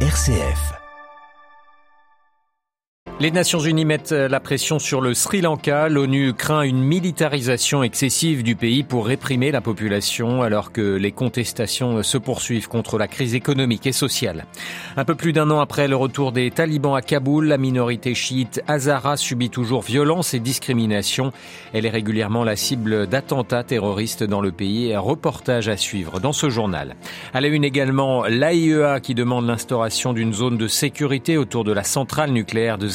RCF. Les Nations Unies mettent la pression sur le Sri Lanka. L'ONU craint une militarisation excessive du pays pour réprimer la population alors que les contestations se poursuivent contre la crise économique et sociale. Un peu plus d'un an après le retour des talibans à Kaboul, la minorité chiite Hazara subit toujours violence et discrimination. Elle est régulièrement la cible d'attentats terroristes dans le pays. Un reportage à suivre dans ce journal. À la une également, l'AIEA qui demande l'instauration d'une zone de sécurité autour de la centrale nucléaire de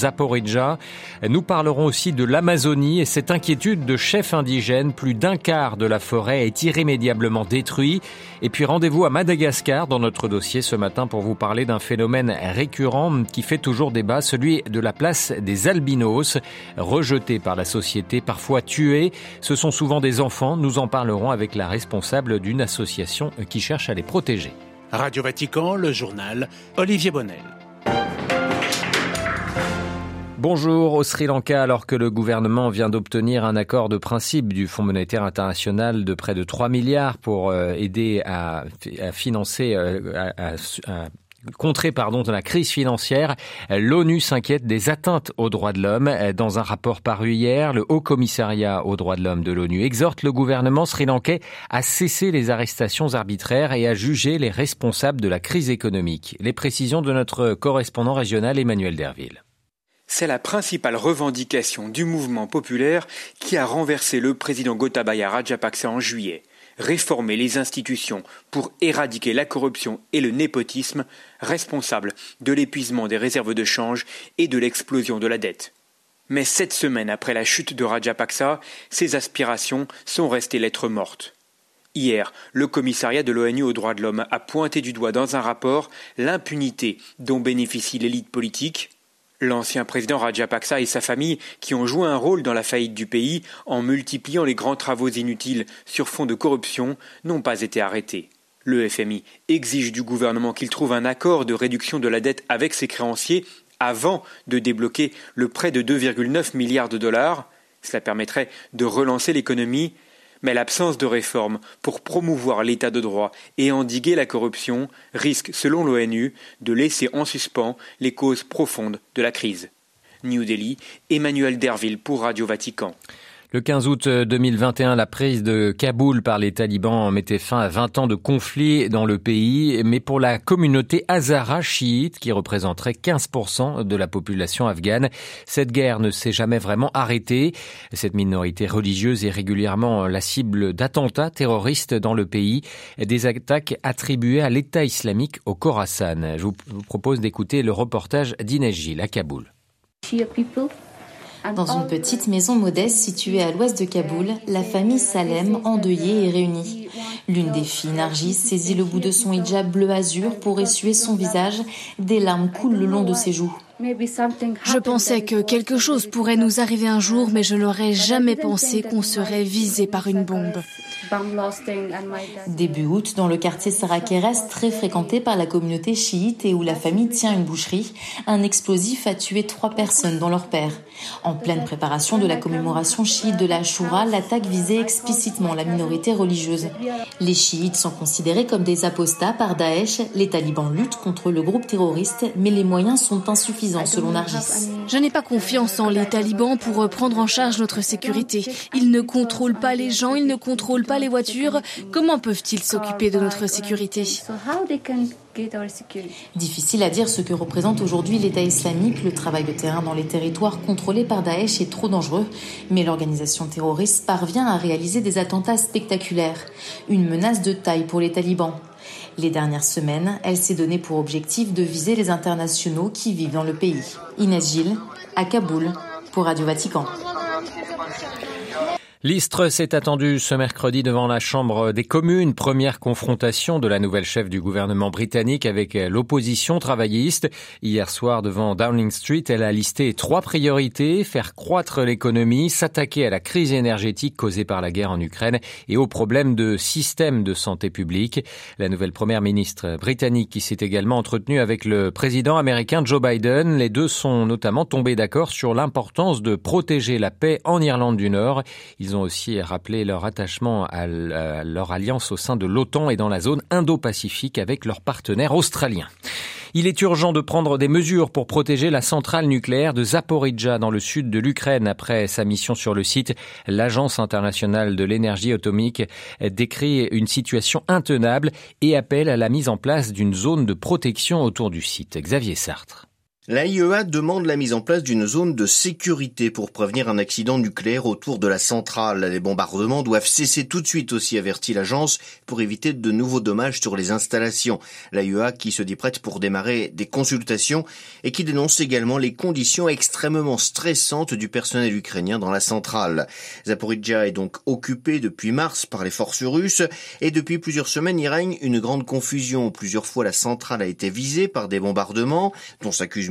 Nous parlerons aussi de l'Amazonie et cette inquiétude de chefs indigènes. Plus d'un quart de la forêt est irrémédiablement détruit. Et puis rendez-vous à Madagascar dans notre dossier ce matin pour vous parler d'un phénomène récurrent qui fait toujours débat, celui de la place des albinos, rejetés par la société, parfois tués. Ce sont souvent des enfants. Nous en parlerons avec la responsable d'une association qui cherche à les protéger. Radio Vatican, le journal, Olivier Bonnel. Bonjour au Sri Lanka alors que le gouvernement vient d'obtenir un accord de principe du Fonds monétaire international de près de 3 milliards pour euh, aider à, financer euh, à, pardon, la crise financière. L'ONU s'inquiète des atteintes aux droits de l'homme. Dans un rapport paru hier, le Haut Commissariat aux droits de l'homme de l'ONU exhorte le gouvernement sri-lankais à cesser les arrestations arbitraires et à juger les responsables de la crise économique. Les précisions de notre correspondant régional Emmanuel Derville. C'est la principale revendication du mouvement populaire qui a renversé le président Gotabaya Rajapaksa en juillet. Réformer les institutions pour éradiquer la corruption et le népotisme, responsables de l'épuisement des réserves de change et de l'explosion de la dette. Mais sept semaines après la chute de Rajapaksa, ces aspirations sont restées lettres mortes. Hier, le commissariat de l'ONU aux droits de l'homme a pointé du doigt dans un rapport l'impunité dont bénéficie l'élite politique, L'ancien président Rajapaksa et sa famille, qui ont joué un rôle dans la faillite du pays en multipliant les grands travaux inutiles sur fond de corruption, n'ont pas été arrêtés. Le FMI exige du gouvernement qu'il trouve un accord de réduction de la dette avec ses créanciers avant de débloquer le prêt de 2,9 milliards de dollars. Cela permettrait de relancer l'économie mais l'absence de réformes pour promouvoir l'état de droit et endiguer la corruption risque, selon l'ONU, de laisser en suspens les causes profondes de la crise. New Delhi, Emmanuel Derville pour Radio Vatican. Le 15 août 2021, la prise de Kaboul par les talibans mettait fin à 20 ans de conflit dans le pays, mais pour la communauté Hazara chiite, qui représenterait 15% de la population afghane, cette guerre ne s'est jamais vraiment arrêtée. Cette minorité religieuse est régulièrement la cible d'attentats terroristes dans le pays, des attaques attribuées à l'État islamique au Khorasan. Je vous propose d'écouter le reportage Gilles à Kaboul. Dans une petite maison modeste située à l'ouest de Kaboul, la famille Salem, endeuillée, est réunie. L'une des filles, Nargis, saisit le bout de son hijab bleu azur pour essuyer son visage. Des larmes coulent le long de ses joues. Je pensais que quelque chose pourrait nous arriver un jour, mais je n'aurais jamais pensé qu'on serait visé par une bombe. Début août, dans le quartier Sarakeres, très fréquenté par la communauté chiite et où la famille tient une boucherie, un explosif a tué trois personnes, dont leur père. En pleine préparation de la commémoration chiite de la Shura, l'attaque visait explicitement la minorité religieuse. Les chiites sont considérés comme des apostats par Daesh. Les talibans luttent contre le groupe terroriste, mais les moyens sont insuffisants selon Nargis. Je n'ai pas confiance en les talibans pour prendre en charge notre sécurité. Ils ne contrôlent pas les gens, ils ne contrôlent pas les voitures. Comment peuvent-ils s'occuper de notre sécurité? Difficile à dire ce que représente aujourd'hui l'État islamique. Le travail de terrain dans les territoires contrôlés par Daesh est trop dangereux, mais l'organisation terroriste parvient à réaliser des attentats spectaculaires. Une menace de taille pour les talibans. Les dernières semaines, elle s'est donnée pour objectif de viser les internationaux qui vivent dans le pays. Inès à Kaboul, pour Radio Vatican. L'Istre s'est attendu ce mercredi devant la Chambre des communes, première confrontation de la nouvelle chef du gouvernement britannique avec l'opposition travailliste. Hier soir devant Downing Street, elle a listé trois priorités, faire croître l'économie, s'attaquer à la crise énergétique causée par la guerre en Ukraine et aux problèmes de système de santé publique. La nouvelle première ministre britannique qui s'est également entretenue avec le président américain Joe Biden, les deux sont notamment tombés d'accord sur l'importance de protéger la paix en Irlande du Nord. Ils ont aussi rappelé leur attachement à leur alliance au sein de l'OTAN et dans la zone Indo-Pacifique avec leurs partenaires australiens. Il est urgent de prendre des mesures pour protéger la centrale nucléaire de Zaporizhzhia dans le sud de l'Ukraine après sa mission sur le site. L'Agence internationale de l'énergie atomique décrit une situation intenable et appelle à la mise en place d'une zone de protection autour du site. Xavier Sartre. L'AIEA demande la mise en place d'une zone de sécurité pour prévenir un accident nucléaire autour de la centrale. Les bombardements doivent cesser tout de suite aussi, avertit l'agence, pour éviter de nouveaux dommages sur les installations. L'AIEA qui se dit prête pour démarrer des consultations et qui dénonce également les conditions extrêmement stressantes du personnel ukrainien dans la centrale. Zaporizhia est donc occupée depuis mars par les forces russes et depuis plusieurs semaines il règne une grande confusion. Plusieurs fois la centrale a été visée par des bombardements dont s'accusent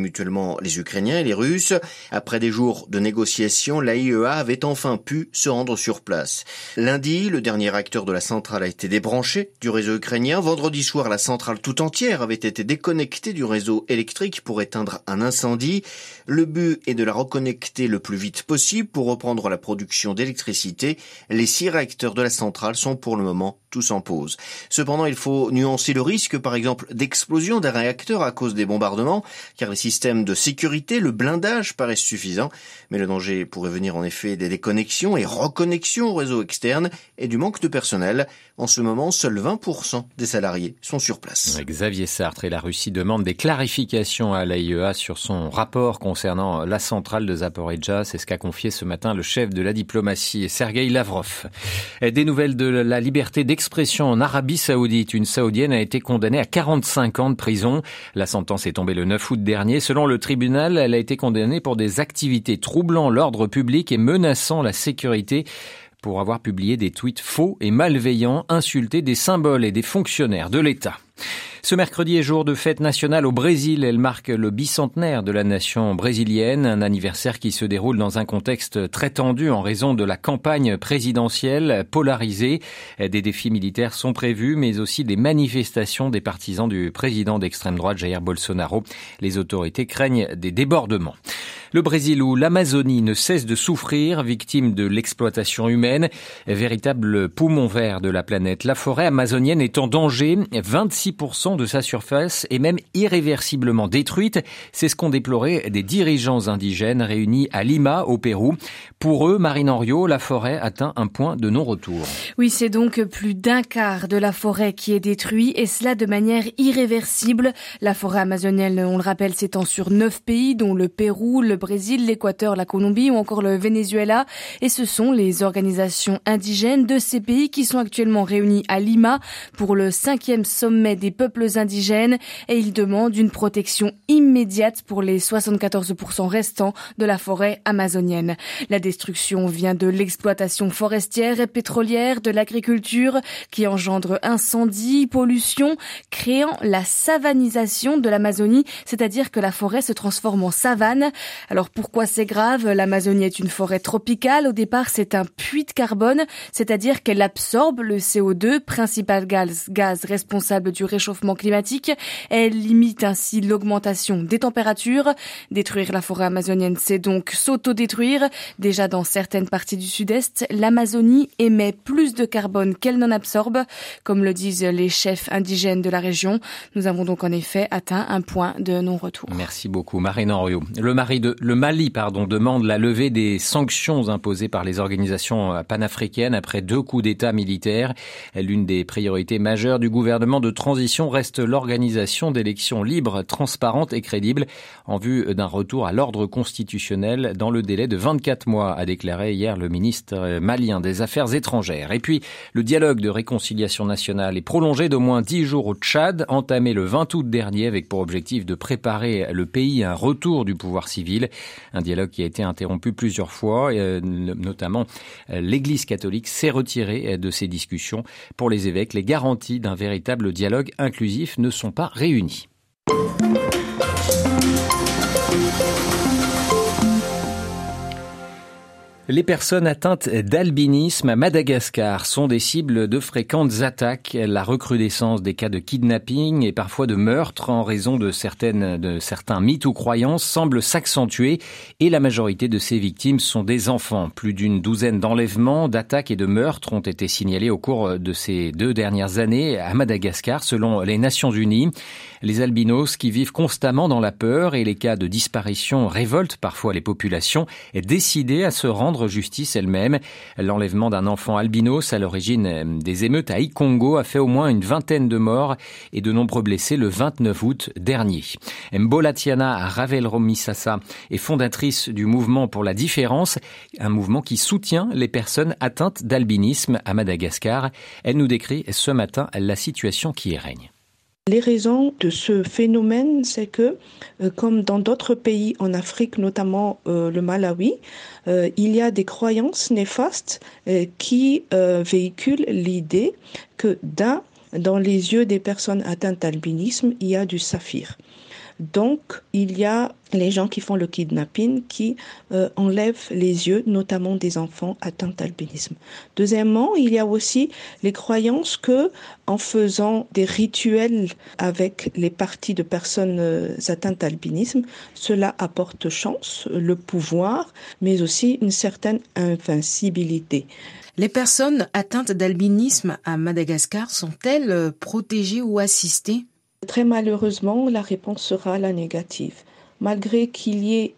les Ukrainiens et les Russes. Après des jours de négociations, l'AIEA avait enfin pu se rendre sur place. Lundi, le dernier acteur de la centrale a été débranché du réseau ukrainien. Vendredi soir, la centrale tout entière avait été déconnectée du réseau électrique pour éteindre un incendie. Le but est de la reconnecter le plus vite possible pour reprendre la production d'électricité. Les six réacteurs de la centrale sont pour le moment tous en pause. Cependant, il faut nuancer le risque, par exemple, d'explosion d'un réacteur à cause des bombardements, car les systèmes de sécurité, le blindage paraissent suffisants, mais le danger pourrait venir en effet des déconnexions et reconnexions au réseau externe et du manque de personnel. En ce moment, seuls 20% des salariés sont sur place. Xavier Sartre et la Russie demandent des clarifications à l'AIEA sur son rapport concernant la centrale de Zaporizhzhia. C'est ce qu'a confié ce matin le chef de la diplomatie, Sergei Lavrov. Des nouvelles de la liberté d'expression en Arabie Saoudite. Une Saoudienne a été condamnée à 45 ans de prison. La sentence est tombée le 9 août dernier. Selon le tribunal, elle a été condamnée pour des activités troublant l'ordre public et menaçant la sécurité pour avoir publié des tweets faux et malveillants, insultés des symboles et des fonctionnaires de l'État. Ce mercredi est jour de fête nationale au Brésil. Elle marque le bicentenaire de la nation brésilienne, un anniversaire qui se déroule dans un contexte très tendu en raison de la campagne présidentielle polarisée. Des défis militaires sont prévus, mais aussi des manifestations des partisans du président d'extrême droite Jair Bolsonaro. Les autorités craignent des débordements. Le Brésil où l'Amazonie ne cesse de souffrir, victime de l'exploitation humaine, véritable poumon vert de la planète. La forêt amazonienne est en danger. 26% de sa surface est même irréversiblement détruite. C'est ce qu'ont déploré des dirigeants indigènes réunis à Lima, au Pérou. Pour eux, Marine Henriot, la forêt atteint un point de non-retour. Oui, c'est donc plus d'un quart de la forêt qui est détruit et cela de manière irréversible. La forêt amazonienne, on le rappelle, s'étend sur neuf pays, dont le Pérou, Brésil, l'Équateur, la Colombie ou encore le Venezuela. Et ce sont les organisations indigènes de ces pays qui sont actuellement réunis à Lima pour le cinquième sommet des peuples indigènes et ils demandent une protection immédiate pour les 74% restants de la forêt amazonienne. La destruction vient de l'exploitation forestière et pétrolière, de l'agriculture qui engendre incendies, pollution, créant la savanisation de l'Amazonie, c'est-à-dire que la forêt se transforme en savane. Alors pourquoi c'est grave? L'Amazonie est une forêt tropicale. Au départ, c'est un puits de carbone, c'est-à-dire qu'elle absorbe le CO2, principal gaz, responsable du réchauffement climatique. Elle limite ainsi l'augmentation des températures. Détruire la forêt amazonienne, c'est donc s'auto-détruire. Déjà dans certaines parties du sud-est, l'Amazonie émet plus de carbone qu'elle n'en absorbe, comme le disent les chefs indigènes de la région. Nous avons donc en effet atteint un point de non-retour. Merci beaucoup, Marine Henriot. Le mari de le Mali pardon, demande la levée des sanctions imposées par les organisations panafricaines après deux coups d'État militaires. L'une des priorités majeures du gouvernement de transition reste l'organisation d'élections libres, transparentes et crédibles en vue d'un retour à l'ordre constitutionnel dans le délai de 24 mois, a déclaré hier le ministre malien des Affaires étrangères. Et puis, le dialogue de réconciliation nationale est prolongé d'au moins 10 jours au Tchad, entamé le 20 août dernier avec pour objectif de préparer le pays à un retour du pouvoir civil. Un dialogue qui a été interrompu plusieurs fois, euh, notamment euh, l'Église catholique s'est retirée de ces discussions. Pour les évêques, les garanties d'un véritable dialogue inclusif ne sont pas réunies. Les personnes atteintes d'albinisme à Madagascar sont des cibles de fréquentes attaques. La recrudescence des cas de kidnapping et parfois de meurtre en raison de certaines, de certains mythes ou croyances semble s'accentuer et la majorité de ces victimes sont des enfants. Plus d'une douzaine d'enlèvements, d'attaques et de meurtres ont été signalés au cours de ces deux dernières années à Madagascar selon les Nations Unies. Les albinos qui vivent constamment dans la peur et les cas de disparition révoltent parfois les populations décidées à se rendre justice elle-même. L'enlèvement d'un enfant albinos à l'origine des émeutes à Ikongo a fait au moins une vingtaine de morts et de nombreux blessés le 29 août dernier. Mbolatiana Ravel-Romisasa est fondatrice du mouvement pour la différence, un mouvement qui soutient les personnes atteintes d'albinisme à Madagascar. Elle nous décrit ce matin la situation qui y règne. Les raisons de ce phénomène, c'est que, euh, comme dans d'autres pays en Afrique, notamment euh, le Malawi, euh, il y a des croyances néfastes qui véhiculent l'idée que dans les yeux des personnes atteintes d'albinisme, il y a du saphir. Donc, il y a les gens qui font le kidnapping qui euh, enlèvent les yeux, notamment des enfants atteints d'albinisme. Deuxièmement, il y a aussi les croyances que, en faisant des rituels avec les parties de personnes euh, atteintes d'albinisme, cela apporte chance, le pouvoir, mais aussi une certaine invincibilité. Les personnes atteintes d'albinisme à Madagascar sont-elles euh, protégées ou assistées? Très malheureusement, la réponse sera la négative. Malgré qu'il y ait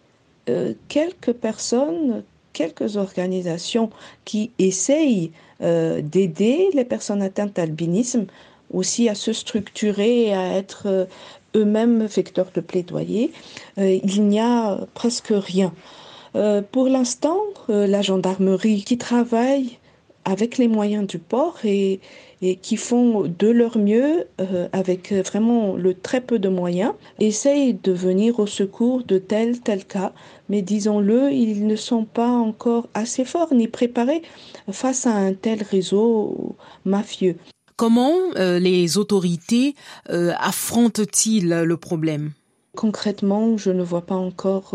euh, quelques personnes, quelques organisations qui essayent euh, d'aider les personnes atteintes d'albinisme aussi à se structurer et à être euh, eux-mêmes vecteurs de plaidoyer, il n'y a presque rien. pour l'instant, la gendarmerie qui travaille avec les moyens du port et, et qui font de leur mieux euh, avec vraiment le très peu de moyens, essayent de venir au secours de tel tel cas, mais disons-le, ils ne sont pas encore assez forts ni préparés face à un tel réseau mafieux. Comment euh, les autorités euh, affrontent-ils le problème? Concrètement, je ne vois pas encore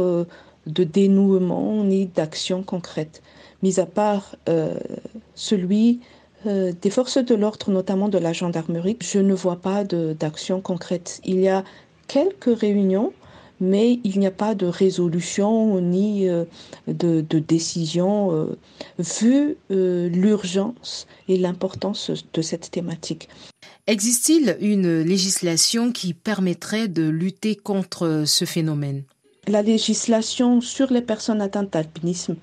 de dénouement ni d'action concrète mis à part euh, celui euh, des forces de l'ordre, notamment de la gendarmerie, je ne vois pas d'action concrète. Il y a quelques réunions, mais il n'y a pas de résolution ni euh, de, de, décision vu l'urgence et l'importance de cette thématique. Existe-t-il une législation qui permettrait de lutter contre ce phénomène? La législation sur les personnes atteintes d'alpinisme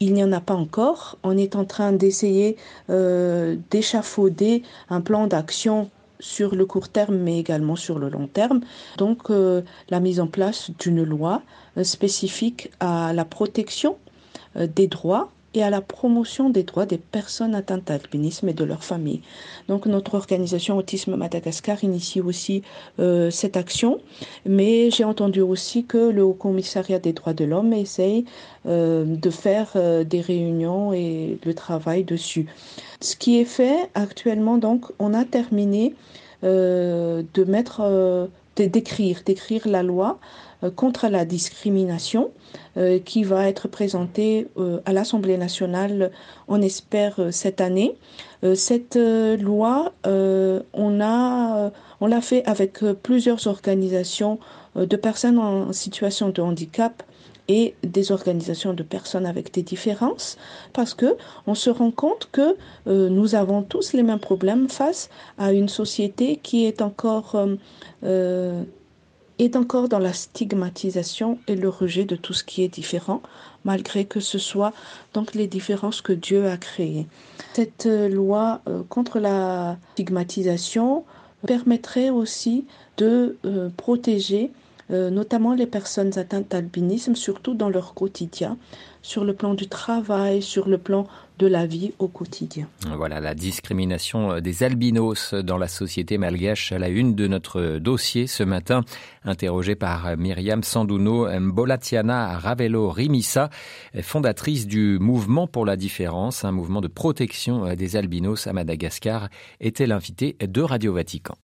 il n'y en a pas encore. On est en train d'essayer euh, d'échafauder un plan d'action sur le court terme, mais également sur le long terme. Donc, euh, la mise en place d'une loi euh, spécifique à la protection des droits et à la promotion des droits des personnes atteintes d'albinisme et de leurs familles. Donc notre organisation Autisme Madagascar initie aussi euh, cette action, mais j'ai entendu aussi que le Haut Commissariat des droits de l'homme essaye euh, de faire euh, des réunions et le travail dessus. Ce qui est fait actuellement, donc on a terminé de mettre, d'écrire, d'écrire la loi euh, contre la discrimination euh, qui va être présentée euh, à l'Assemblée nationale, on espère, cette année. Cette loi, on a, on l'a fait avec plusieurs organisations de personnes en situation de handicap et des organisations de personnes avec des différences parce que on se rend compte que nous avons tous les mêmes problèmes face à une société qui est encore est encore dans la stigmatisation et le rejet de tout ce qui est différent, malgré que ce soit donc les différences que Dieu a créées. Cette euh, loi euh, contre la stigmatisation permettrait aussi de euh, notamment les personnes atteintes d'albinisme, surtout dans leur quotidien, sur le plan du travail, sur le plan de la vie au quotidien. Voilà la discrimination euh, des albinos dans la société malgache à la une de notre dossier ce matin, interrogé par Myriam Sandouno Mbolatiana Ravelo Rimissa, fondatrice du mouvement pour la différence, un mouvement de protection euh, des albinos à Madagascar, était l'invité de Radio Vatican.